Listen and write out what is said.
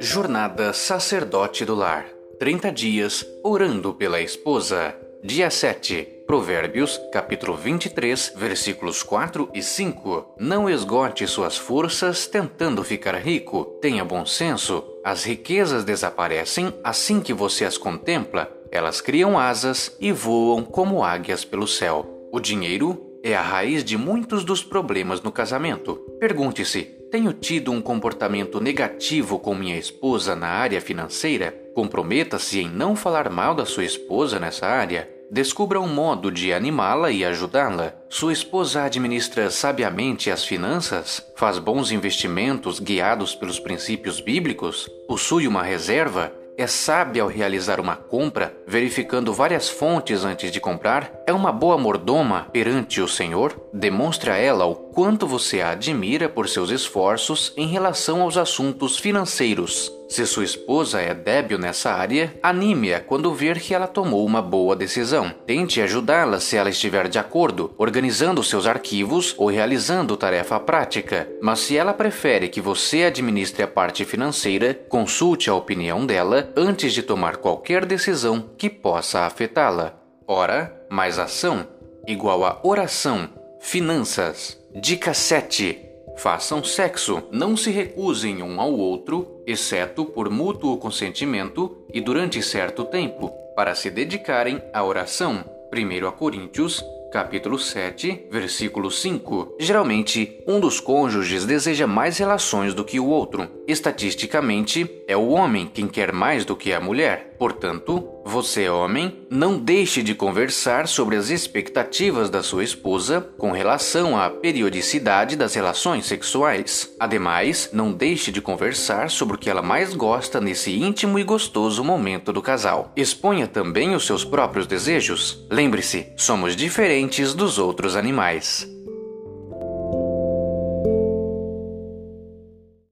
Jornada Sacerdote do Lar 30 dias orando pela esposa. Dia 7. Provérbios, capítulo 23, versículos 4 e 5. Não esgote suas forças tentando ficar rico. Tenha bom senso. As riquezas desaparecem assim que você as contempla. Elas criam asas e voam como águias pelo céu. O dinheiro é a raiz de muitos dos problemas no casamento. Pergunte-se: tenho tido um comportamento negativo com minha esposa na área financeira? Comprometa-se em não falar mal da sua esposa nessa área. Descubra um modo de animá-la e ajudá-la. Sua esposa administra sabiamente as finanças? Faz bons investimentos guiados pelos princípios bíblicos? Possui uma reserva? É sábia ao realizar uma compra, verificando várias fontes antes de comprar? É uma boa mordoma perante o Senhor? Demonstre a ela o quanto você a admira por seus esforços em relação aos assuntos financeiros. Se sua esposa é débil nessa área, anime-a quando ver que ela tomou uma boa decisão. Tente ajudá-la se ela estiver de acordo, organizando seus arquivos ou realizando tarefa prática. Mas se ela prefere que você administre a parte financeira, consulte a opinião dela antes de tomar qualquer decisão que possa afetá-la. Ora mais ação igual a oração. Finanças. Dica 7. Façam sexo, não se recusem um ao outro, exceto por mútuo consentimento e durante certo tempo, para se dedicarem à oração. 1 Coríntios capítulo 7, versículo 5. Geralmente, um dos cônjuges deseja mais relações do que o outro. Estatisticamente, é o homem quem quer mais do que a mulher. Portanto, você, homem, não deixe de conversar sobre as expectativas da sua esposa com relação à periodicidade das relações sexuais. Ademais, não deixe de conversar sobre o que ela mais gosta nesse íntimo e gostoso momento do casal. Exponha também os seus próprios desejos. Lembre-se, somos diferentes dos outros animais.